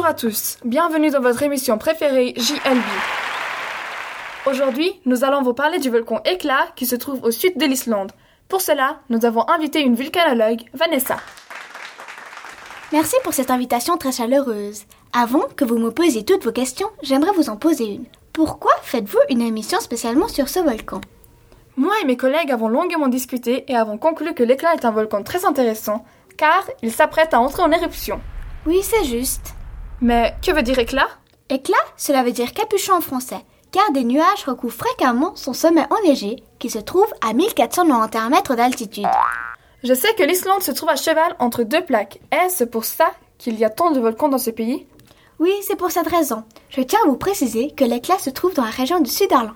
à tous, bienvenue dans votre émission préférée JLB. Aujourd'hui, nous allons vous parler du volcan Éclat qui se trouve au sud de l'Islande. Pour cela, nous avons invité une vulcanologue, Vanessa. Merci pour cette invitation très chaleureuse. Avant que vous me posiez toutes vos questions, j'aimerais vous en poser une. Pourquoi faites-vous une émission spécialement sur ce volcan? Moi et mes collègues avons longuement discuté et avons conclu que l'éclat est un volcan très intéressant, car il s'apprête à entrer en éruption. Oui, c'est juste. Mais que veut dire éclat? Éclat, cela veut dire capuchon en français, car des nuages recouvrent fréquemment son sommet enneigé, qui se trouve à 1491 mètres d'altitude. Je sais que l'Islande se trouve à cheval entre deux plaques. Est-ce pour ça qu'il y a tant de volcans dans ce pays? Oui, c'est pour cette raison. Je tiens à vous préciser que l'éclat se trouve dans la région du Sud-Irlande.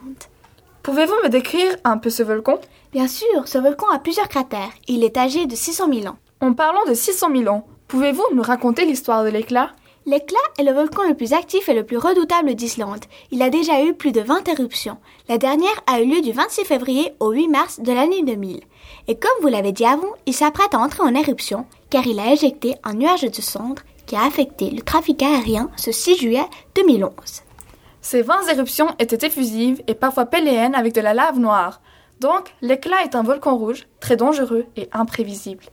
Pouvez-vous me décrire un peu ce volcan? Bien sûr, ce volcan a plusieurs cratères. Il est âgé de 600 000 ans. En parlant de 600 000 ans, pouvez-vous nous raconter l'histoire de l'éclat? L'éclat est le volcan le plus actif et le plus redoutable d'Islande. Il a déjà eu plus de 20 éruptions. La dernière a eu lieu du 26 février au 8 mars de l'année 2000. Et comme vous l'avez dit avant, il s'apprête à entrer en éruption car il a éjecté un nuage de cendres qui a affecté le trafic aérien ce 6 juillet 2011. Ces 20 éruptions étaient effusives et parfois péléennes avec de la lave noire. Donc, l'éclat est un volcan rouge, très dangereux et imprévisible.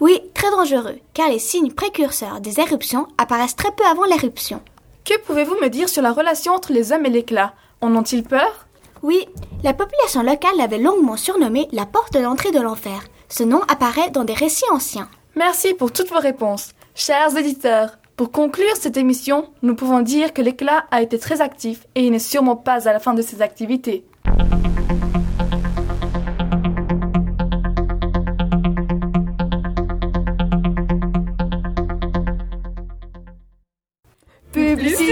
Oui, très dangereux, car les signes précurseurs des éruptions apparaissent très peu avant l'éruption. Que pouvez-vous me dire sur la relation entre les hommes et l'éclat En ont-ils peur? Oui, la population locale l'avait longuement surnommé la porte d'entrée de l'enfer. Ce nom apparaît dans des récits anciens. Merci pour toutes vos réponses. Chers éditeurs, pour conclure cette émission, nous pouvons dire que l'éclat a été très actif et il n'est sûrement pas à la fin de ses activités.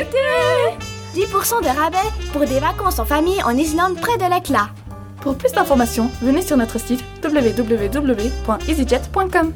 Publicité 10% de rabais pour des vacances en famille en Islande près de l'éclat. Pour plus d'informations, venez sur notre site www.easyjet.com.